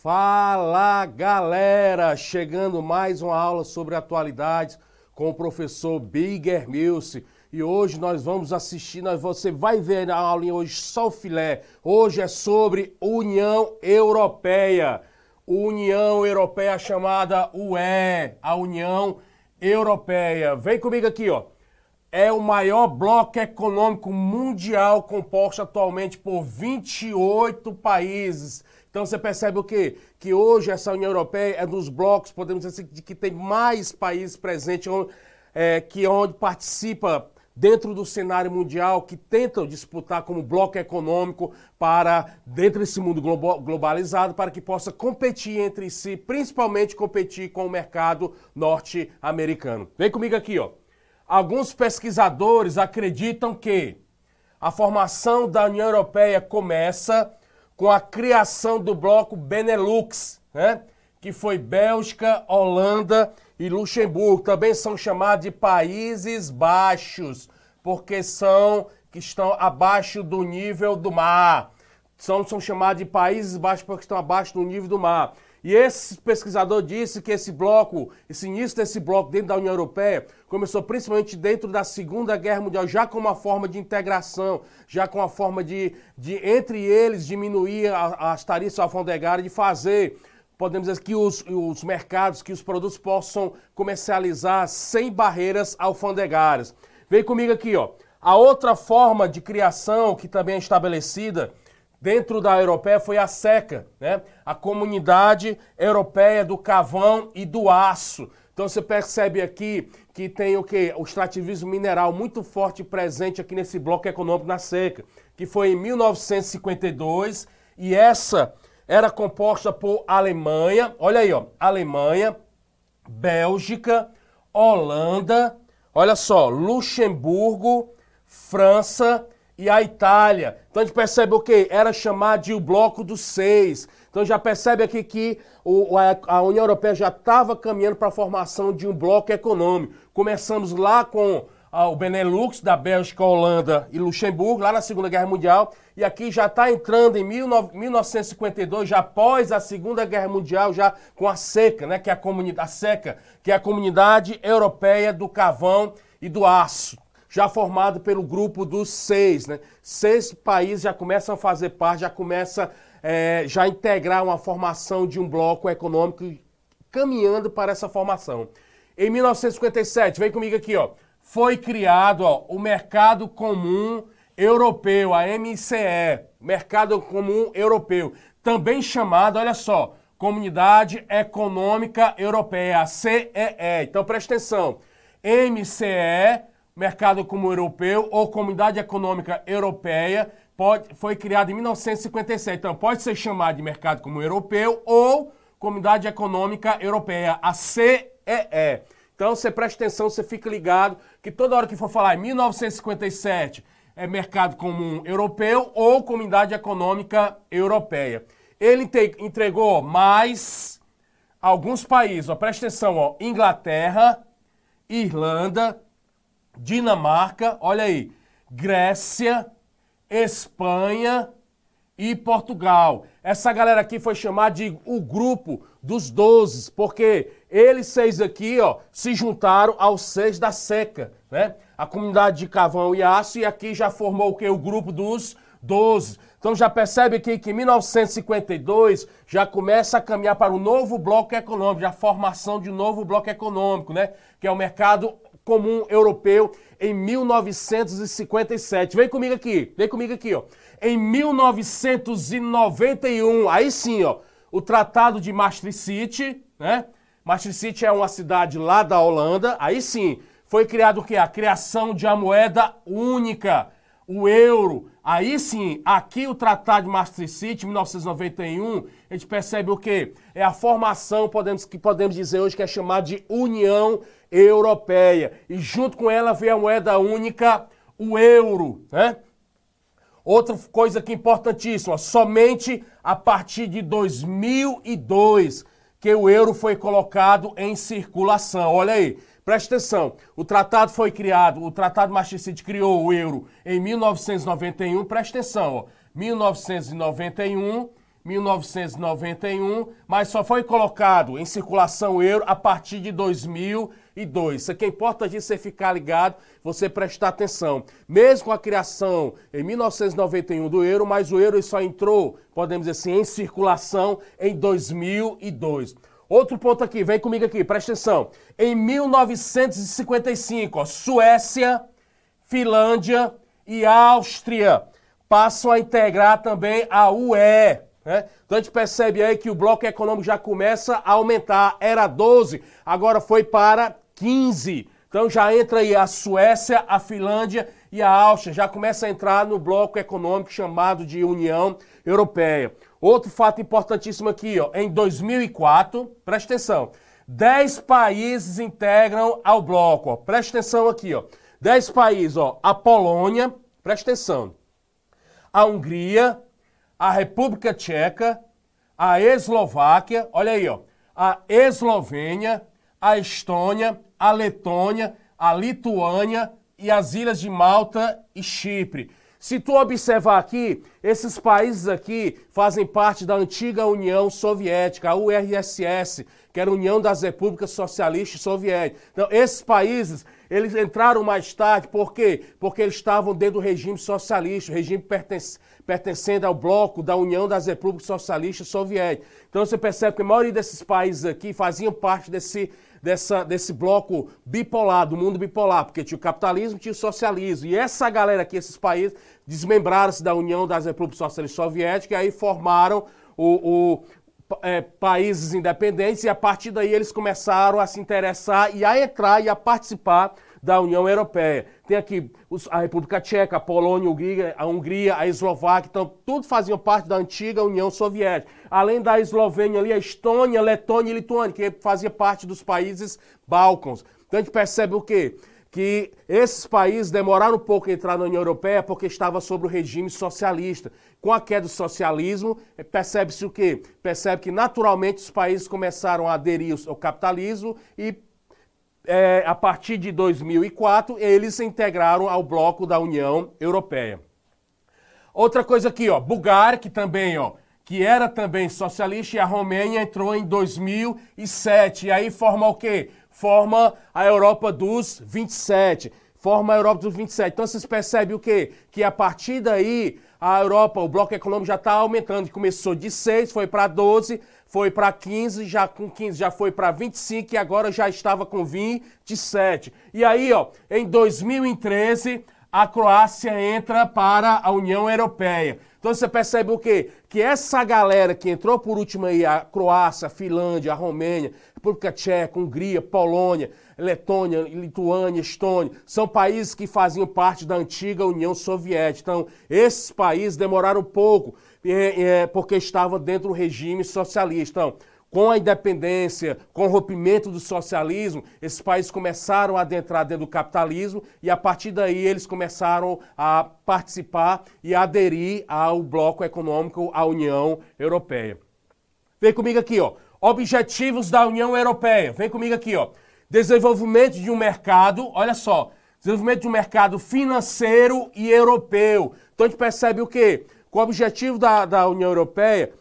Fala galera! Chegando mais uma aula sobre atualidades com o professor Bigger. E hoje nós vamos assistir, nós, você vai ver na aula hoje só o filé. Hoje é sobre União Europeia. União Europeia chamada UE, a União Europeia. Vem comigo aqui, ó. É o maior bloco econômico mundial composto atualmente por 28 países então você percebe o quê? Que hoje essa União Europeia é dos blocos, podemos dizer assim, que tem mais países presentes, é, que é onde participa dentro do cenário mundial, que tentam disputar como bloco econômico para, dentro desse mundo globalizado, para que possa competir entre si, principalmente competir com o mercado norte-americano. Vem comigo aqui, ó. Alguns pesquisadores acreditam que a formação da União Europeia começa com a criação do bloco Benelux, né? que foi Bélgica, Holanda e Luxemburgo. Também são chamados de Países Baixos, porque são que estão abaixo do nível do mar. São, são chamados de Países Baixos porque estão abaixo do nível do mar. E esse pesquisador disse que esse bloco, esse início desse bloco dentro da União Europeia, começou principalmente dentro da Segunda Guerra Mundial, já com uma forma de integração, já com uma forma de, de entre eles, diminuir as tarifas alfandegárias, de fazer, podemos dizer, que os, os mercados, que os produtos possam comercializar sem barreiras alfandegárias. Vem comigo aqui, ó. A outra forma de criação que também é estabelecida dentro da europeia foi a SECA, né? a Comunidade Europeia do Cavão e do Aço. Então você percebe aqui que tem o que? O extrativismo mineral muito forte presente aqui nesse bloco econômico na seca, que foi em 1952 e essa era composta por Alemanha, olha aí, ó, Alemanha, Bélgica, Holanda, olha só, Luxemburgo, França e a Itália. Então a gente percebe o que? Era chamado de o bloco dos seis. Então já percebe aqui que o, a, União Europeia já estava caminhando para a formação de um bloco econômico. Começamos lá com a, o Benelux, da Bélgica, Holanda e Luxemburgo, lá na Segunda Guerra Mundial. E aqui já está entrando em 1952, já após a Segunda Guerra Mundial, já com a SECA, né, que é a, comunidade, a SECA, que é a Comunidade Europeia do Cavão e do Aço já formado pelo grupo dos seis, né? Seis países já começam a fazer parte, já começa é, já integrar uma formação de um bloco econômico caminhando para essa formação. Em 1957, vem comigo aqui, ó, foi criado ó, o Mercado Comum Europeu, a MCE, Mercado Comum Europeu, também chamado, olha só, Comunidade Econômica Europeia, CEE. Então presta atenção, MCE Mercado Comum Europeu ou Comunidade Econômica Europeia pode, foi criado em 1957. Então, pode ser chamado de Mercado Comum Europeu ou Comunidade Econômica Europeia, a CEE. Então, você presta atenção, você fica ligado que toda hora que for falar em 1957 é Mercado Comum Europeu ou Comunidade Econômica Europeia. Ele entregou mais alguns países, ó, presta atenção, ó, Inglaterra, Irlanda, Dinamarca, olha aí, Grécia, Espanha e Portugal. Essa galera aqui foi chamada de o grupo dos doze, porque eles seis aqui, ó, se juntaram aos seis da seca, né? A comunidade de Cavão e Aço, e aqui já formou o que? O grupo dos doze. Então já percebe aqui que em 1952 já começa a caminhar para o novo bloco econômico, já a formação de um novo bloco econômico, né? Que é o mercado comum europeu em 1957. Vem comigo aqui, vem comigo aqui, ó. Em 1991, aí sim, ó, o Tratado de Maastricht, né? Maastricht é uma cidade lá da Holanda. Aí sim, foi criado o que? A criação de uma moeda única, o euro. Aí sim, aqui o Tratado de Maastricht, 1991, a gente percebe o que? É a formação, podemos, que podemos dizer hoje, que é chamada de União Europeia. E junto com ela veio a moeda única, o euro, né? Outra coisa que é importantíssima, somente a partir de 2002 que o euro foi colocado em circulação. Olha aí, Preste atenção, o tratado foi criado, o Tratado Maastricht criou o euro em 1991, preste atenção, ó, 1991, 1991, mas só foi colocado em circulação o euro a partir de 2002. Isso aqui é importante você ficar ligado, você prestar atenção. Mesmo com a criação em 1991 do euro, mas o euro só entrou, podemos dizer assim, em circulação em 2002. Outro ponto aqui, vem comigo aqui, presta atenção. Em 1955, ó, Suécia, Finlândia e Áustria passam a integrar também a UE. Né? Então a gente percebe aí que o bloco econômico já começa a aumentar. Era 12, agora foi para 15. Então já entra aí a Suécia, a Finlândia e a Áustria, já começa a entrar no bloco econômico chamado de União Europeia. Outro fato importantíssimo aqui, ó, em 2004, presta atenção, 10 países integram ao bloco, ó, presta atenção aqui, ó, 10 países, ó, a Polônia, presta atenção, a Hungria, a República Tcheca, a Eslováquia, olha aí, ó, a Eslovênia, a Estônia, a Letônia, a Lituânia e as ilhas de Malta e Chipre. Se tu observar aqui, esses países aqui fazem parte da antiga União Soviética, a URSS, que era a União das Repúblicas Socialistas Soviéticas. Então, esses países, eles entraram mais tarde, por quê? Porque eles estavam dentro do regime socialista, o regime pertence, pertencendo ao bloco da União das Repúblicas Socialistas Soviéticas. Então, você percebe que a maioria desses países aqui faziam parte desse dessa, desse bloco bipolar, do mundo bipolar, porque tinha o capitalismo tinha o socialismo. E essa galera aqui, esses países, desmembraram-se da União das Repúblicas Socialistas Soviéticas e aí formaram o, o é, países independentes e a partir daí eles começaram a se interessar e a entrar e a participar da União Europeia. Tem aqui a República Tcheca, a Polônia, a Hungria, a Eslováquia, então tudo faziam parte da antiga União Soviética. Além da Eslovênia ali, a Estônia, Letônia e Lituânia, que fazia parte dos países Balcãs. Então a gente percebe o quê? que esses países demoraram um pouco a entrar na União Europeia porque estava sob o regime socialista. Com a queda do socialismo, percebe-se o quê? Percebe que naturalmente os países começaram a aderir ao capitalismo e é, a partir de 2004, eles se integraram ao bloco da União Europeia. Outra coisa aqui, ó, Bulgária, que também, ó, que era também socialista, e a Romênia entrou em 2007. E aí forma o quê? Forma a Europa dos 27. Forma a Europa dos 27. Então vocês percebem o quê? Que a partir daí a Europa, o bloco econômico já está aumentando. Começou de 6, foi para 12, foi para 15, já com 15 já foi para 25 e agora já estava com 27. E aí, ó, em 2013, a Croácia entra para a União Europeia. Então você percebe o quê? Que essa galera que entrou por último aí, a Croácia, a Finlândia, a Romênia, República Tcheca, Hungria, Polônia, Letônia, Lituânia, Estônia, são países que faziam parte da antiga União Soviética. Então, esses países demoraram um pouco é, é, porque estava dentro do regime socialista. Então, com a independência, com o rompimento do socialismo, esses países começaram a adentrar dentro do capitalismo e a partir daí eles começaram a participar e aderir ao bloco econômico, à União Europeia. Vem comigo aqui, ó. Objetivos da União Europeia. Vem comigo aqui, ó. Desenvolvimento de um mercado, olha só, desenvolvimento de um mercado financeiro e europeu. Então a gente percebe o quê? O objetivo da, da União Europeia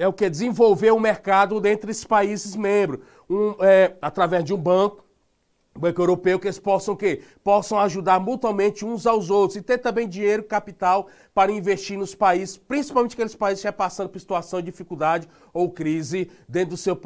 é o que? Desenvolver um mercado entre os países membros, um, é, através de um banco, banco europeu, que eles possam quê? Possam ajudar mutuamente uns aos outros e ter também dinheiro, capital para investir nos países, principalmente aqueles países que estão passando por situação de dificuldade ou crise dentro do seu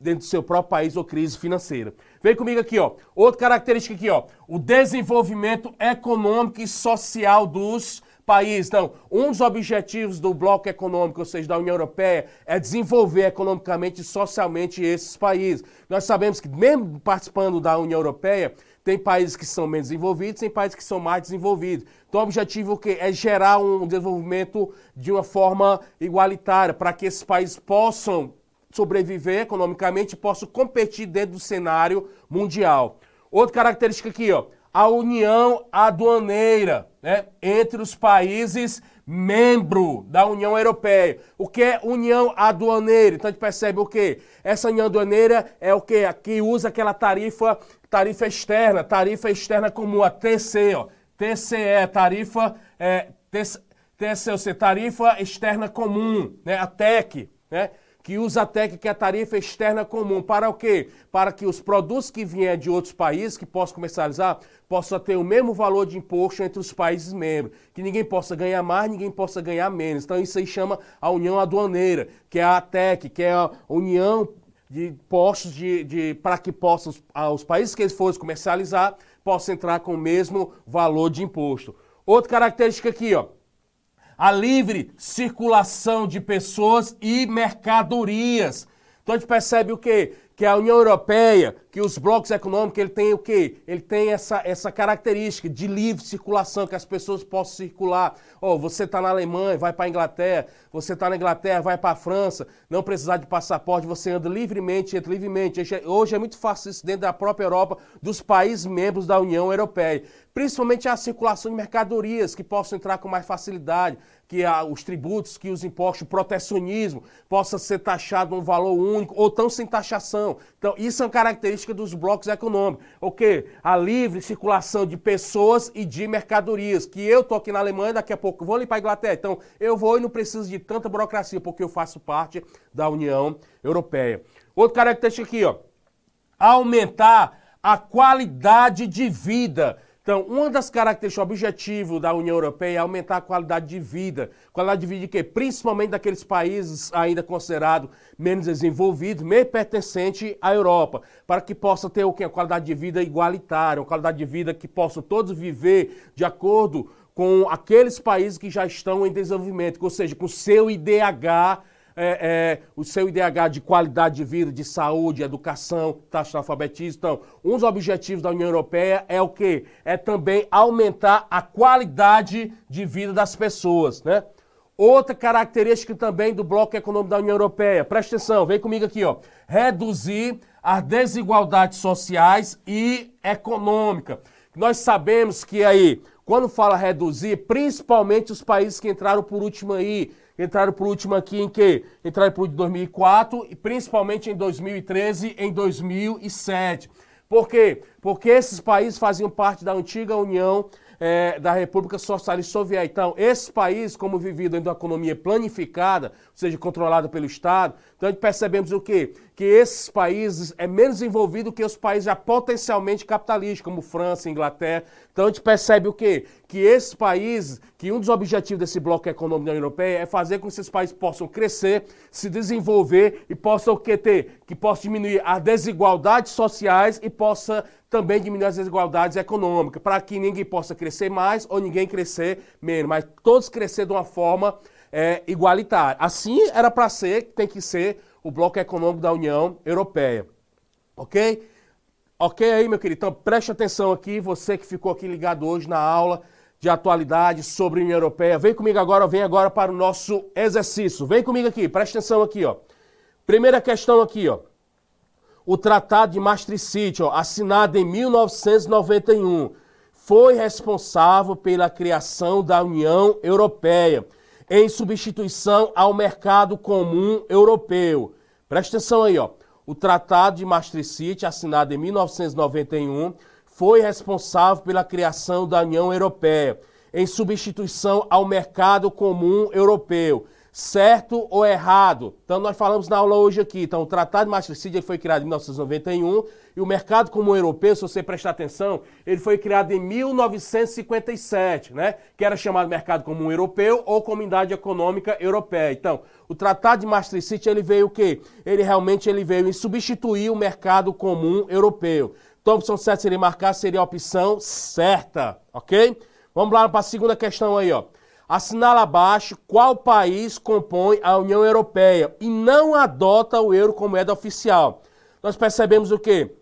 dentro do seu próprio país ou crise financeira. Vem comigo aqui, ó. Outra característica aqui, ó. O desenvolvimento econômico e social dos país. Então, um dos objetivos do bloco econômico, ou seja, da União Europeia, é desenvolver economicamente e socialmente esses países. Nós sabemos que, mesmo participando da União Europeia, tem países que são menos desenvolvidos, tem países que são mais desenvolvidos. Então, o objetivo é gerar um desenvolvimento de uma forma igualitária, para que esses países possam sobreviver economicamente e possam competir dentro do cenário mundial. Outra característica aqui, ó, a união aduaneira né, entre os países membro da União Europeia. O que é união aduaneira? Então a gente percebe o quê? Essa união aduaneira é o? Que usa aquela tarifa, tarifa externa, tarifa externa comum, a TC, ó. TCE, tarifa, é, TC, TSLC, tarifa externa comum, né? A TEC, né? Que usa a TEC, que é a tarifa externa comum. Para o quê? Para que os produtos que vierem de outros países, que possam comercializar, possam ter o mesmo valor de imposto entre os países membros. Que ninguém possa ganhar mais, ninguém possa ganhar menos. Então isso aí chama a União Aduaneira, que é a TEC, que é a União de Postos de, de para que possam, os países que eles forem comercializar, possam entrar com o mesmo valor de imposto. Outra característica aqui, ó a livre circulação de pessoas e mercadorias. Então a gente percebe o quê? Que a União Europeia, que os blocos econômicos, ele tem o quê? Ele tem essa, essa característica de livre circulação, que as pessoas possam circular. Oh, você está na Alemanha, vai para a Inglaterra, você está na Inglaterra, vai para a França, não precisar de passaporte, você anda livremente, entra livremente. Hoje é muito fácil isso dentro da própria Europa, dos países membros da União Europeia principalmente a circulação de mercadorias que possam entrar com mais facilidade, que os tributos, que os impostos, o protecionismo possa ser taxado um valor único ou tão sem taxação. Então, isso é uma característica dos blocos econômicos. O quê? A livre circulação de pessoas e de mercadorias. Que eu tô aqui na Alemanha, daqui a pouco vou ali para a Inglaterra. Então, eu vou e não preciso de tanta burocracia, porque eu faço parte da União Europeia. Outra característica aqui, ó. Aumentar a qualidade de vida. Então, uma das características, objetivo da União Europeia é aumentar a qualidade de vida. Qualidade de vida de quê? Principalmente daqueles países ainda considerados menos desenvolvidos, meio pertencente à Europa, para que possa ter o quê? Uma qualidade de vida igualitária, uma qualidade de vida que possam todos viver de acordo com aqueles países que já estão em desenvolvimento, ou seja, com seu IDH é, é, o seu IDH de qualidade de vida, de saúde, educação, taxa de alfabetismo. Então, um dos objetivos da União Europeia é o quê? É também aumentar a qualidade de vida das pessoas, né? Outra característica também do bloco econômico da União Europeia, presta atenção, vem comigo aqui, ó. Reduzir as desigualdades sociais e econômicas. Nós sabemos que aí, quando fala reduzir, principalmente os países que entraram por último aí, entraram por último aqui em que? Entraram por 2004 e principalmente em 2013 em 2007. Por quê? Porque esses países faziam parte da antiga União é, da República Socialista Soviética. Então, esses países, como dentro de uma economia planificada, ou seja, controlada pelo Estado, então percebemos o quê? Que esses países é menos envolvido que os países já potencialmente capitalistas, como França, Inglaterra. Então a gente percebe o quê? Que esses países, que um dos objetivos desse bloco econômico da União Europeia é fazer com que esses países possam crescer, se desenvolver e possam o quê ter? Que possam diminuir as desigualdades sociais e possa também diminuir as desigualdades econômicas, para que ninguém possa crescer mais ou ninguém crescer menos, mas todos crescer de uma forma é, igualitária. Assim era para ser, tem que ser o bloco econômico da União Europeia. Ok? Ok aí, meu querido? Então preste atenção aqui, você que ficou aqui ligado hoje na aula de atualidade sobre a União Europeia. Vem comigo agora, vem agora para o nosso exercício. Vem comigo aqui, preste atenção aqui, ó. Primeira questão aqui, ó o Tratado de Maastricht, ó, assinado em 1991, foi responsável pela criação da União Europeia, em substituição ao mercado comum europeu. Presta atenção aí, ó. O Tratado de Maastricht, assinado em 1991, foi responsável pela criação da União Europeia, em substituição ao mercado comum europeu certo ou errado. Então nós falamos na aula hoje aqui, então o Tratado de Maastricht foi criado em 1991 e o mercado comum europeu, se você prestar atenção, ele foi criado em 1957, né? Que era chamado Mercado Comum Europeu ou Comunidade Econômica Europeia. Então, o Tratado de Maastricht ele veio o quê? Ele realmente ele veio em substituir o mercado comum europeu. Então a opção certa seria marcar, seria a opção certa, ok? Vamos lá para a segunda questão aí, ó assinala abaixo qual país compõe a União Europeia e não adota o euro como moeda oficial. Nós percebemos o quê?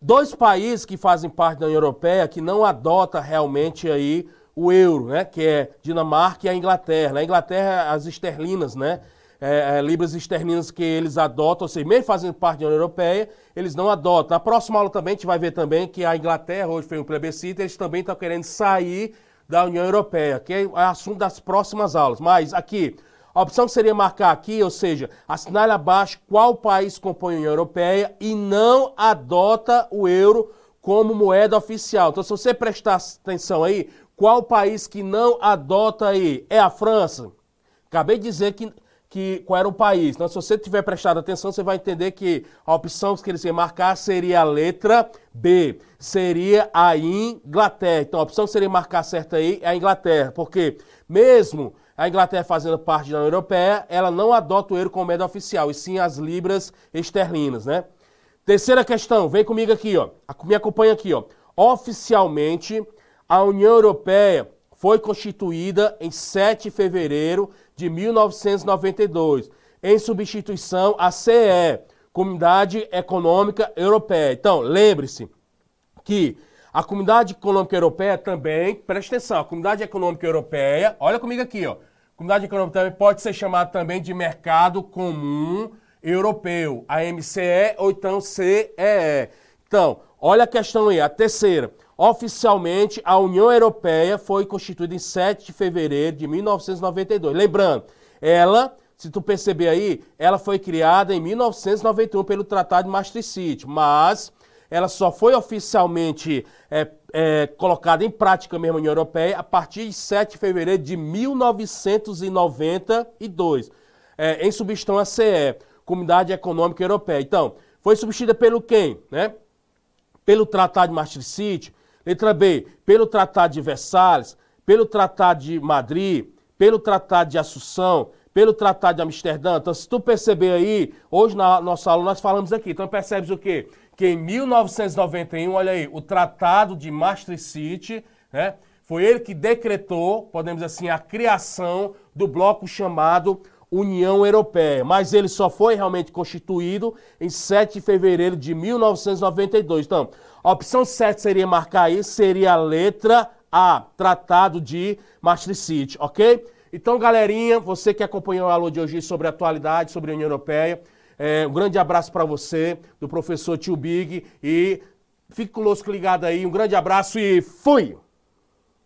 Dois países que fazem parte da União Europeia que não adota realmente aí o euro, né? Que é Dinamarca e a Inglaterra. Na Inglaterra, as esterlinas, né? É, é, libras esterlinas que eles adotam, ou seja, mesmo fazendo parte da União Europeia, eles não adotam. Na próxima aula também a gente vai ver também que a Inglaterra, hoje foi um plebiscito, eles também estão querendo sair da União Europeia, que é assunto das próximas aulas. Mas aqui, a opção seria marcar aqui, ou seja, assinar abaixo qual país compõe a União Europeia e não adota o euro como moeda oficial. Então, se você prestar atenção aí, Qual país que não adota aí? É a França. Acabei de dizer que, que qual era o país. Então, se você tiver prestado atenção, você vai entender que a opção que eles iam marcar seria a letra B. Seria a Inglaterra. Então, a opção que seria marcar certa aí é a Inglaterra. Porque mesmo a Inglaterra fazendo parte da União Europeia, ela não adota o euro como moeda oficial, e sim as libras esterlinas, né? Terceira questão, vem comigo aqui, ó. Me acompanha aqui, ó. Oficialmente, a União Europeia foi constituída em 7 de fevereiro de 1992, em substituição à CE, Comunidade Econômica Europeia. Então, lembre-se que a Comunidade Econômica Europeia também, preste atenção, a Comunidade Econômica Europeia, olha comigo aqui, ó. Comunidade Econômica também pode ser chamada também de Mercado Comum Europeu, a MCE ou então CEE. Então, olha a questão aí, a terceira. Oficialmente, a União Europeia foi constituída em 7 de fevereiro de 1992. Lembrando, ela, se tu perceber aí, ela foi criada em 1991 pelo Tratado de Maastricht, mas ela só foi oficialmente é, é, colocada em prática mesmo na União Europeia a partir de 7 de fevereiro de 1992, é, em substituição à CE, Comunidade Econômica Europeia. Então, foi substituída pelo quem? Né? Pelo Tratado de Maastricht, Letra B, pelo Tratado de Versalhes, pelo Tratado de Madrid, pelo Tratado de Assunção, pelo Tratado de Amsterdã. Então, se tu perceber aí, hoje na nossa aula nós falamos aqui. Então, percebes o quê? Que em 1991, olha aí, o Tratado de Maastricht, né? Foi ele que decretou, podemos dizer assim, a criação do bloco chamado União Europeia, mas ele só foi realmente constituído em 7 de fevereiro de 1992. Então, a opção 7 seria marcar aí, seria a letra A, Tratado de Maastricht, ok? Então, galerinha, você que acompanhou a aula de hoje sobre a atualidade, sobre a União Europeia, é, um grande abraço para você, do professor Tio Big, e fique conosco ligado aí, um grande abraço e fui!